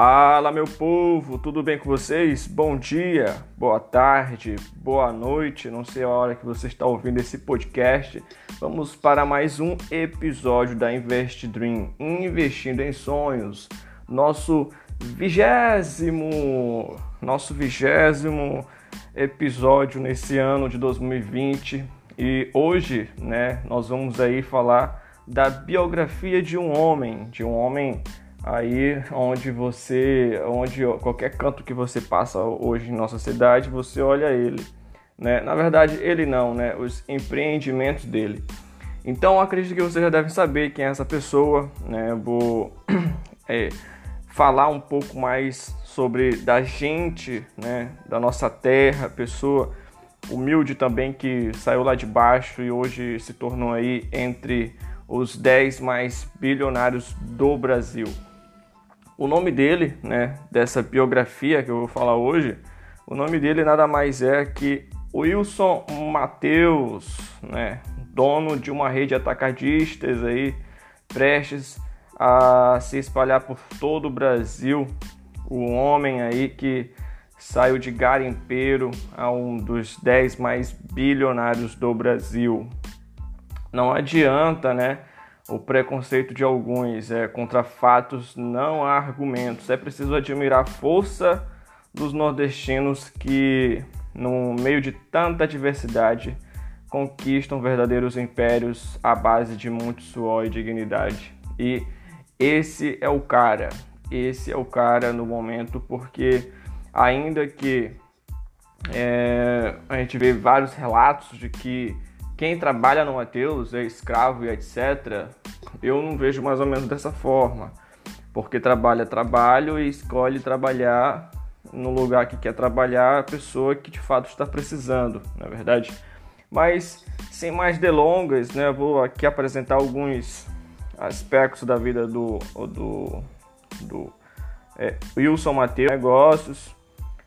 Fala, meu povo, tudo bem com vocês? Bom dia, boa tarde, boa noite, não sei a hora que você está ouvindo esse podcast. Vamos para mais um episódio da Invest Dream, investindo em sonhos. Nosso vigésimo, nosso vigésimo episódio nesse ano de 2020 e hoje, né, nós vamos aí falar da biografia de um homem, de um homem aí onde você, onde qualquer canto que você passa hoje em nossa cidade, você olha ele, né? Na verdade, ele não, né? Os empreendimentos dele. Então, acredito que vocês já devem saber quem é essa pessoa, né? Vou é, falar um pouco mais sobre da gente, né? Da nossa terra, pessoa humilde também que saiu lá de baixo e hoje se tornou aí entre os 10 mais bilionários do Brasil. O nome dele, né, dessa biografia que eu vou falar hoje, o nome dele nada mais é que Wilson Mateus, né, dono de uma rede atacadistas aí, prestes a se espalhar por todo o Brasil. O homem aí que saiu de garimpeiro a um dos 10 mais bilionários do Brasil. Não adianta, né? O preconceito de alguns é contra fatos não há argumentos. É preciso admirar a força dos nordestinos que, no meio de tanta diversidade, conquistam verdadeiros impérios à base de muito suor e dignidade. E esse é o cara, esse é o cara no momento, porque ainda que é, a gente vê vários relatos de que quem trabalha no Mateus é escravo e etc. Eu não vejo mais ou menos dessa forma, porque trabalha trabalho e escolhe trabalhar no lugar que quer trabalhar a pessoa que de fato está precisando, na é verdade. Mas sem mais delongas, né, vou aqui apresentar alguns aspectos da vida do do, do é, Wilson Mateus Negócios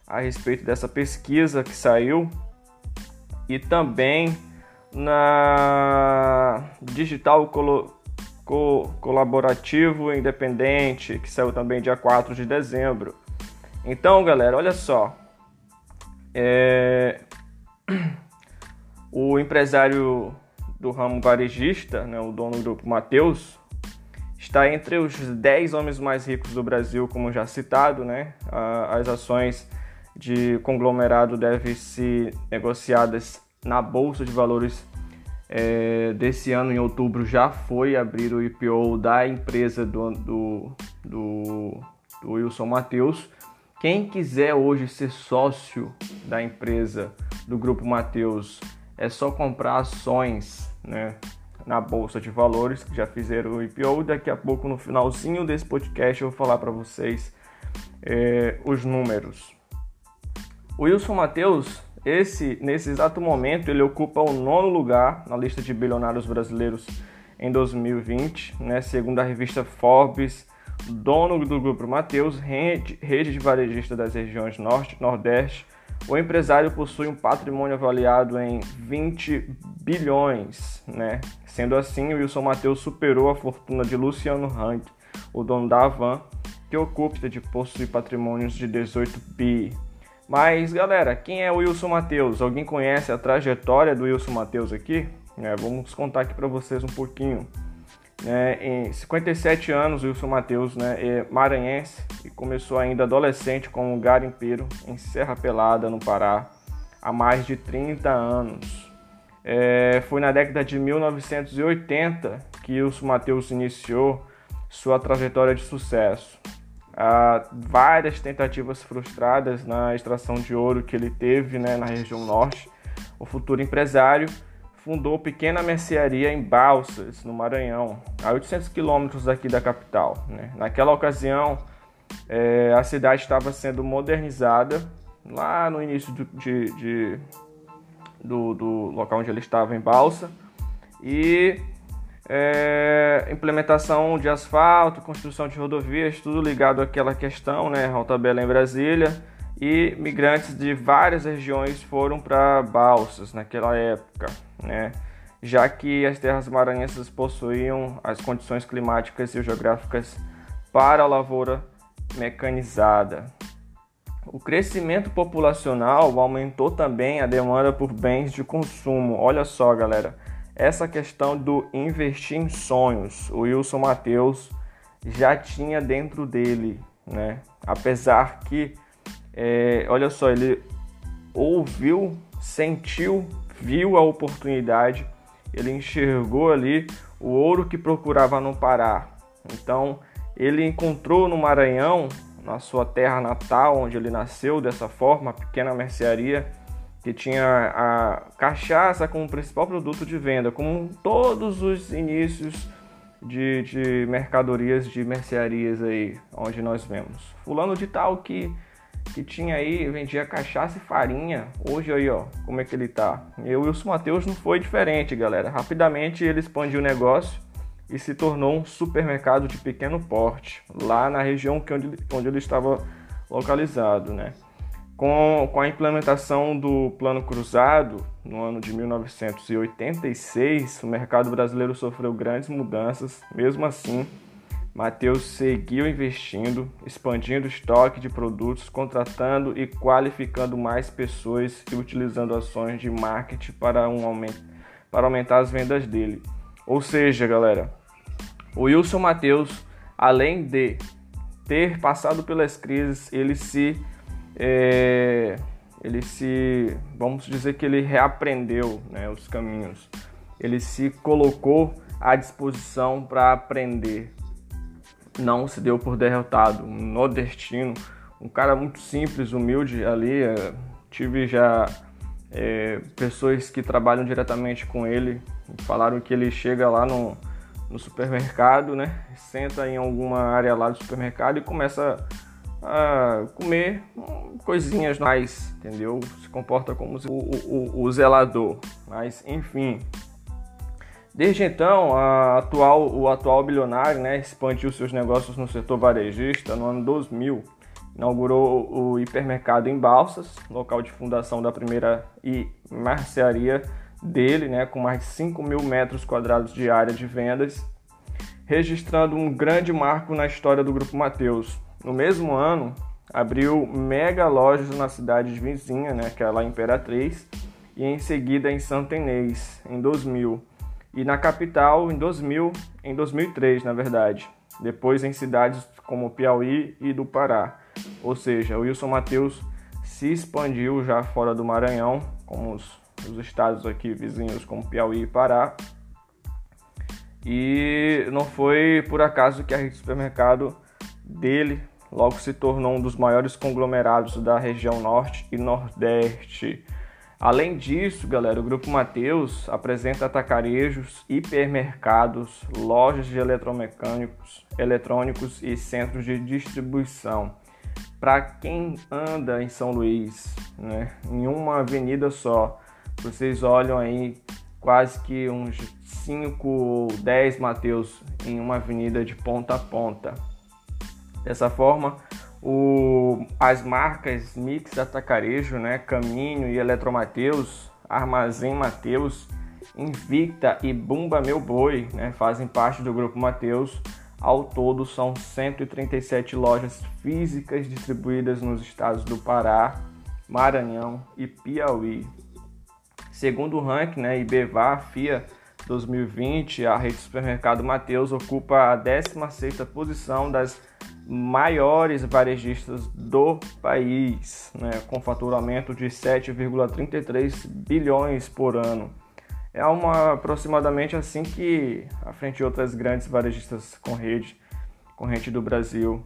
a respeito dessa pesquisa que saiu e também na Digital Colo Co Colaborativo Independente, que saiu também dia 4 de dezembro. Então, galera, olha só. É... O empresário do ramo varejista, né, o dono do grupo Mateus, está entre os 10 homens mais ricos do Brasil, como já citado, né? As ações de conglomerado devem ser negociadas na Bolsa de Valores é, desse ano, em outubro, já foi abrir o IPO da empresa do, do, do, do Wilson Matheus. Quem quiser hoje ser sócio da empresa do Grupo Mateus, é só comprar ações né, na Bolsa de Valores, que já fizeram o IPO. Daqui a pouco, no finalzinho desse podcast, eu vou falar para vocês é, os números. O Wilson Matheus esse, nesse exato momento, ele ocupa o nono lugar na lista de bilionários brasileiros em 2020, né? segundo a revista Forbes, dono do grupo Mateus, rede, de varejista das regiões Norte e Nordeste. O empresário possui um patrimônio avaliado em 20 bilhões, né? Sendo assim, o Wilson Mateus superou a fortuna de Luciano Hang, o dono da Avan, que ocupa de possuir patrimônios de 18 bi. Mas, galera, quem é o Wilson Matheus? Alguém conhece a trajetória do Wilson Matheus aqui? É, vamos contar aqui para vocês um pouquinho. É, em 57 anos, Wilson Matheus né, é maranhense e começou ainda adolescente como garimpeiro em Serra Pelada, no Pará, há mais de 30 anos. É, foi na década de 1980 que Wilson Matheus iniciou sua trajetória de sucesso várias tentativas frustradas na extração de ouro que ele teve né, na região norte. O futuro empresário fundou pequena mercearia em Balsas, no Maranhão, a 800 quilômetros daqui da capital. Né? Naquela ocasião, é, a cidade estava sendo modernizada lá no início de, de, de do, do local onde ele estava, em Balsa, e é, implementação de asfalto, construção de rodovias, tudo ligado àquela questão, né? Rota Bela em Brasília. E migrantes de várias regiões foram para Balsas naquela época, né? Já que as terras maranhenses possuíam as condições climáticas e geográficas para a lavoura mecanizada. O crescimento populacional aumentou também a demanda por bens de consumo. Olha só, galera, essa questão do investir em sonhos, o Wilson Mateus já tinha dentro dele, né? Apesar que, é, olha só, ele ouviu, sentiu, viu a oportunidade, ele enxergou ali o ouro que procurava no Pará. Então, ele encontrou no Maranhão, na sua terra natal, onde ele nasceu dessa forma, pequena mercearia, que tinha a cachaça como principal produto de venda, como todos os inícios de, de mercadorias de mercearias aí, onde nós vemos. Fulano de tal que, que tinha aí, vendia cachaça e farinha. Hoje aí, ó, como é que ele tá? E o Wilson Matheus não foi diferente, galera. Rapidamente ele expandiu o negócio e se tornou um supermercado de pequeno porte, lá na região que onde, onde ele estava localizado, né? Com, com a implementação do Plano Cruzado, no ano de 1986, o mercado brasileiro sofreu grandes mudanças. Mesmo assim, Mateus seguiu investindo, expandindo o estoque de produtos, contratando e qualificando mais pessoas e utilizando ações de marketing para, um aumento, para aumentar as vendas dele. Ou seja, galera, o Wilson Mateus, além de ter passado pelas crises, ele se é, ele se, vamos dizer que ele reaprendeu né, os caminhos, ele se colocou à disposição para aprender, não se deu por derrotado, um nordestino, um cara muito simples, humilde ali, é, tive já é, pessoas que trabalham diretamente com ele, falaram que ele chega lá no, no supermercado, né, senta em alguma área lá do supermercado e começa comer coisinhas mais, entendeu? Se comporta como o, o, o zelador. Mas, enfim. Desde então, atual, o atual bilionário né, expandiu seus negócios no setor varejista no ano 2000. Inaugurou o hipermercado em Balsas, local de fundação da primeira e mercearia dele, né, com mais de 5 mil metros quadrados de área de vendas, registrando um grande marco na história do Grupo Mateus, no mesmo ano, abriu mega lojas na cidade vizinha, né, que é lá Imperatriz, e em seguida em Santa Inês, em 2000, e na capital em 2000, em 2003, na verdade. Depois em cidades como Piauí e do Pará. Ou seja, o Wilson Mateus se expandiu já fora do Maranhão, como os, os estados aqui vizinhos como Piauí e Pará. E não foi por acaso que a rede de supermercado dele logo se tornou um dos maiores conglomerados da região norte e nordeste. Além disso, galera, o Grupo Mateus apresenta atacarejos, hipermercados, lojas de eletromecânicos, eletrônicos e centros de distribuição. Para quem anda em São Luís, né, em uma avenida só, vocês olham aí quase que uns 5 ou 10 Mateus em uma avenida de ponta a ponta. Dessa forma, o, as marcas Mix Atacarejo, né, Caminho e Eletromateus, Armazém Mateus, Invicta e Bumba Meu Boi né, fazem parte do grupo Mateus. Ao todo, são 137 lojas físicas distribuídas nos estados do Pará, Maranhão e Piauí. Segundo o ranking né, IBVA FIA 2020, a rede supermercado Mateus ocupa a 16ª posição das maiores varejistas do país, né, com faturamento de 7,33 bilhões por ano. É uma aproximadamente assim que à frente de outras grandes varejistas com rede, com rede do Brasil,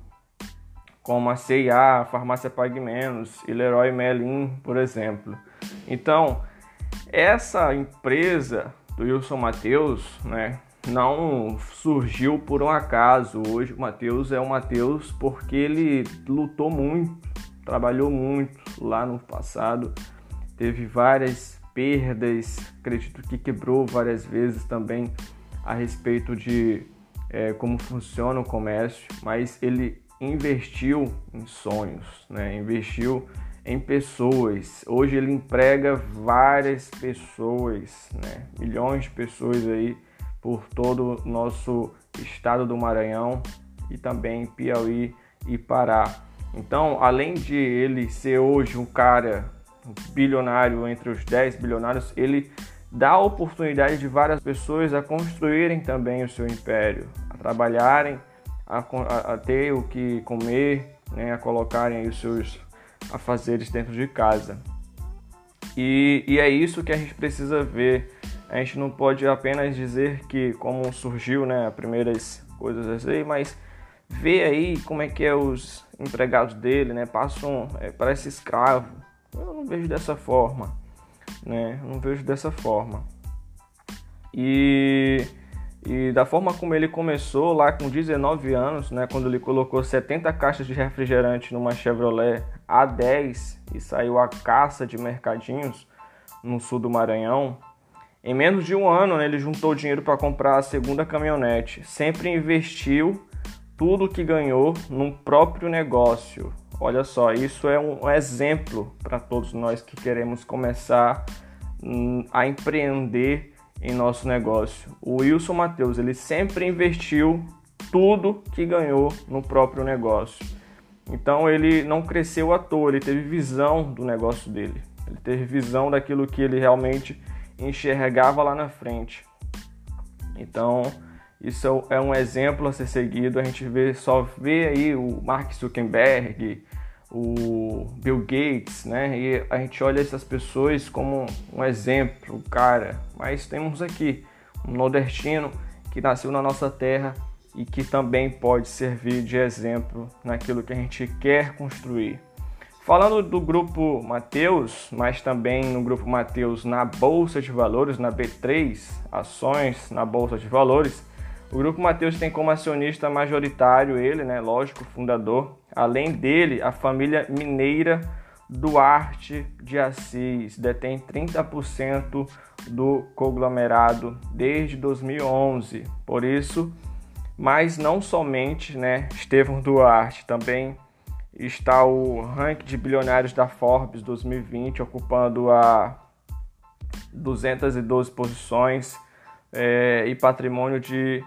como a C&A, a Farmácia Pague Menos e Leroy Merlin, por exemplo. Então, essa empresa do Wilson Matheus, né, não surgiu por um acaso. Hoje o Matheus é o Matheus porque ele lutou muito, trabalhou muito lá no passado, teve várias perdas, acredito que quebrou várias vezes também a respeito de é, como funciona o comércio, mas ele investiu em sonhos, né? investiu em pessoas. Hoje ele emprega várias pessoas, né? milhões de pessoas aí por todo o nosso estado do Maranhão e também Piauí e parar. Então, além de ele ser hoje um cara bilionário entre os 10 bilionários, ele dá a oportunidade de várias pessoas a construírem também o seu império, a trabalharem, a, a, a ter o que comer, né, a colocarem os seus afazeres dentro de casa. E, e é isso que a gente precisa ver. A gente não pode apenas dizer que como surgiu né, as primeiras coisas assim, mas ver aí como é que é os empregados dele, né? Passam, é, parece escravo. Eu não vejo dessa forma, né? Eu não vejo dessa forma. E, e da forma como ele começou lá com 19 anos, né? Quando ele colocou 70 caixas de refrigerante numa Chevrolet A10 e saiu a caça de mercadinhos no sul do Maranhão. Em menos de um ano, né, ele juntou dinheiro para comprar a segunda caminhonete. Sempre investiu tudo que ganhou num próprio negócio. Olha só, isso é um exemplo para todos nós que queremos começar hum, a empreender em nosso negócio. O Wilson Matheus, ele sempre investiu tudo que ganhou no próprio negócio. Então ele não cresceu à toa, ele teve visão do negócio dele. Ele teve visão daquilo que ele realmente enxergava lá na frente. Então, isso é um exemplo a ser seguido. A gente vê, só vê aí o Mark Zuckerberg, o Bill Gates, né? E a gente olha essas pessoas como um exemplo, cara. Mas temos aqui um nordestino que nasceu na nossa terra e que também pode servir de exemplo naquilo que a gente quer construir. Falando do grupo Mateus, mas também no grupo Mateus na Bolsa de Valores, na B3, ações na Bolsa de Valores, o Grupo Mateus tem como acionista majoritário ele, né, lógico, fundador. Além dele, a família mineira Duarte de Assis detém 30% do conglomerado desde 2011. Por isso, mas não somente, né, Estevão Duarte, também está o ranking de bilionários da Forbes 2020 ocupando a 212 posições é, e patrimônio de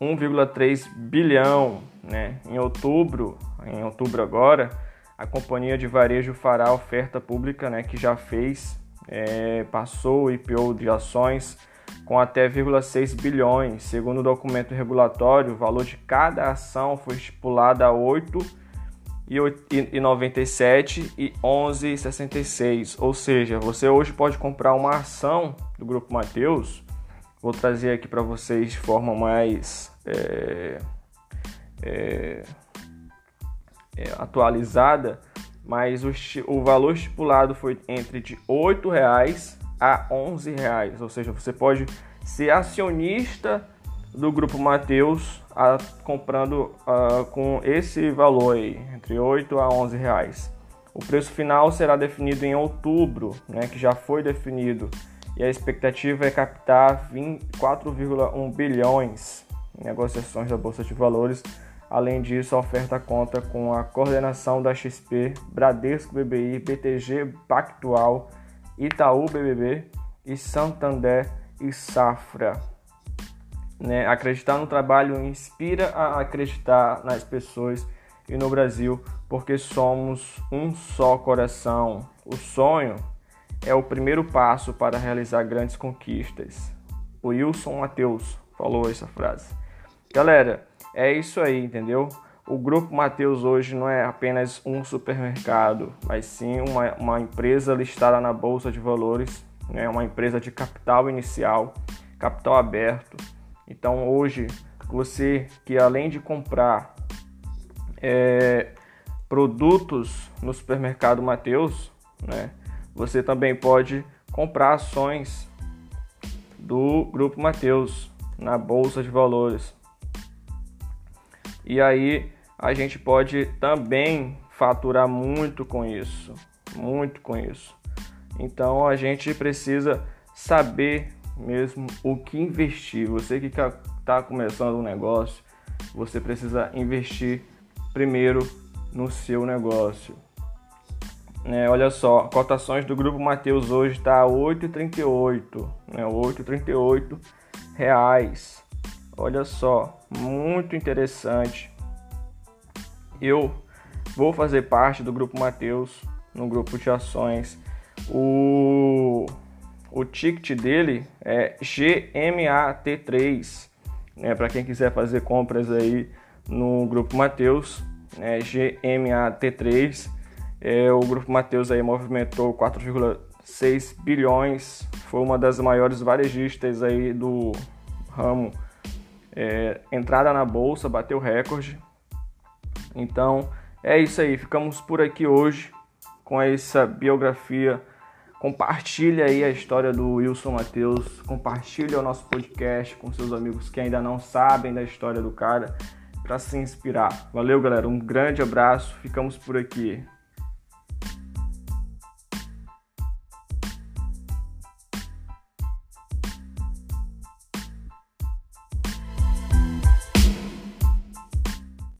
1,3 bilhão, né? Em outubro, em outubro agora, a companhia de varejo fará oferta pública, né? Que já fez, é, passou o IPO de ações com até 6 bilhões. Segundo o documento regulatório, o valor de cada ação foi estipulado a 8 e 97 e 11,66. Ou seja, você hoje pode comprar uma ação do Grupo Mateus Vou trazer aqui para vocês de forma mais é, é, é, atualizada, mas o, o, valor estipulado foi entre de R$ reais a R$ reais, ou seja, você pode ser acionista do grupo Mateus a, comprando a, com esse valor aí, entre 8 a 11 reais. O preço final será definido em outubro, né, que já foi definido e a expectativa é captar 4,1 bilhões em negociações da Bolsa de Valores. Além disso, a oferta conta com a coordenação da XP, Bradesco BBI, BTG Pactual, Itaú BBB e Santander e Safra. Né? Acreditar no trabalho inspira a acreditar nas pessoas e no Brasil, porque somos um só coração. O sonho é o primeiro passo para realizar grandes conquistas. O Wilson Mateus falou essa frase. Galera, é isso aí, entendeu? O Grupo Mateus hoje não é apenas um supermercado, mas sim uma, uma empresa listada na Bolsa de Valores, né? uma empresa de capital inicial, capital aberto. Então hoje, você que além de comprar é, produtos no supermercado Mateus, né? você também pode comprar ações do Grupo Mateus na Bolsa de Valores. E aí a gente pode também faturar muito com isso, muito com isso. Então a gente precisa saber mesmo o que investir. Você que está começando um negócio, você precisa investir primeiro no seu negócio. É, olha só, cotações do grupo Mateus hoje está 8,38, né? 8,38 reais. Olha só, muito interessante. Eu vou fazer parte do grupo Mateus, no grupo de ações. O, o ticket dele é GMAT3, né? Para quem quiser fazer compras aí no grupo Mateus, é GMAT3. É, o grupo Mateus aí movimentou 4,6 bilhões, foi uma das maiores varejistas aí do ramo. É, entrada na bolsa, bateu recorde. Então é isso aí, ficamos por aqui hoje com essa biografia. Compartilha aí a história do Wilson Matheus, compartilha o nosso podcast com seus amigos que ainda não sabem da história do cara para se inspirar. Valeu, galera, um grande abraço, ficamos por aqui.